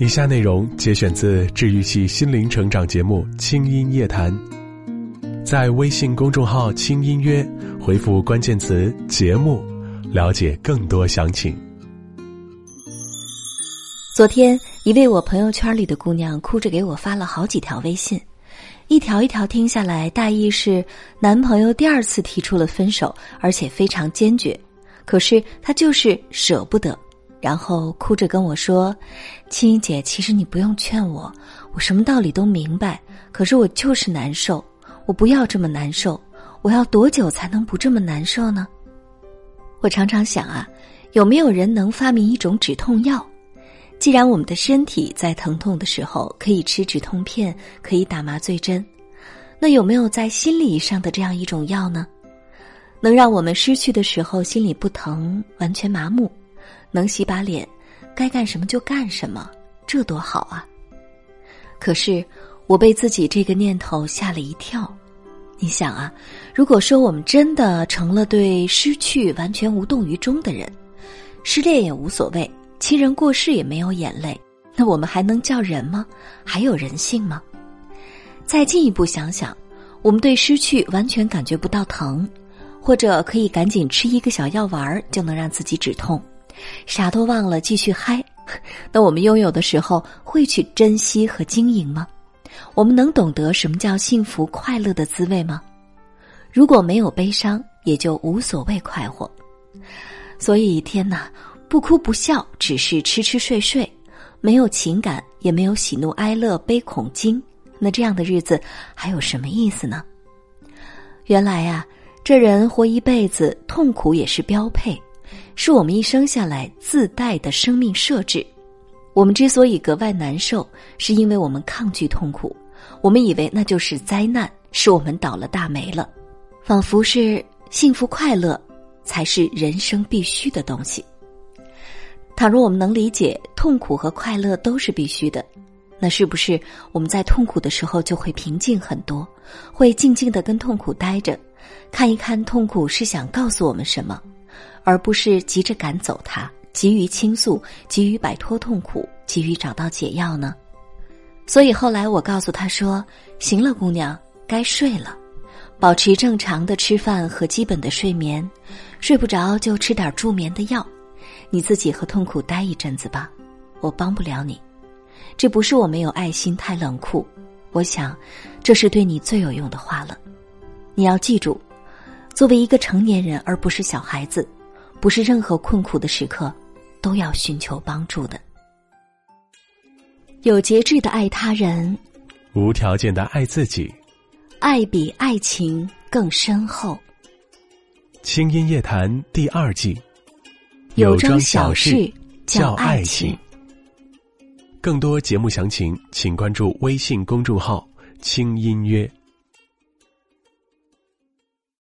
以下内容节选自治愈系心灵成长节目《轻音夜谈》，在微信公众号“轻音乐”回复关键词“节目”，了解更多详情。昨天，一位我朋友圈里的姑娘哭着给我发了好几条微信，一条一条听下来，大意是男朋友第二次提出了分手，而且非常坚决，可是她就是舍不得。然后哭着跟我说：“青衣姐，其实你不用劝我，我什么道理都明白。可是我就是难受，我不要这么难受。我要多久才能不这么难受呢？”我常常想啊，有没有人能发明一种止痛药？既然我们的身体在疼痛的时候可以吃止痛片，可以打麻醉针，那有没有在心理上的这样一种药呢？能让我们失去的时候心里不疼，完全麻木？能洗把脸，该干什么就干什么，这多好啊！可是我被自己这个念头吓了一跳。你想啊，如果说我们真的成了对失去完全无动于衷的人，失恋也无所谓，亲人过世也没有眼泪，那我们还能叫人吗？还有人性吗？再进一步想想，我们对失去完全感觉不到疼，或者可以赶紧吃一个小药丸就能让自己止痛。啥都忘了，继续嗨。那我们拥有的时候，会去珍惜和经营吗？我们能懂得什么叫幸福快乐的滋味吗？如果没有悲伤，也就无所谓快活。所以，天哪，不哭不笑，只是吃吃睡睡，没有情感，也没有喜怒哀乐悲恐惊，那这样的日子还有什么意思呢？原来呀，这人活一辈子，痛苦也是标配。是我们一生下来自带的生命设置。我们之所以格外难受，是因为我们抗拒痛苦。我们以为那就是灾难，是我们倒了大霉了，仿佛是幸福快乐才是人生必须的东西。倘若我们能理解痛苦和快乐都是必须的，那是不是我们在痛苦的时候就会平静很多，会静静的跟痛苦待着，看一看痛苦是想告诉我们什么？而不是急着赶走他，急于倾诉，急于摆脱痛苦，急于找到解药呢？所以后来我告诉他说：“行了，姑娘，该睡了，保持正常的吃饭和基本的睡眠，睡不着就吃点助眠的药，你自己和痛苦待一阵子吧，我帮不了你。这不是我没有爱心太冷酷，我想，这是对你最有用的话了。你要记住，作为一个成年人，而不是小孩子。”不是任何困苦的时刻，都要寻求帮助的。有节制的爱他人，无条件的爱自己，爱比爱情更深厚。轻音夜谈第二季，有桩小事叫爱情。更多节目详情，请关注微信公众号“轻音乐”。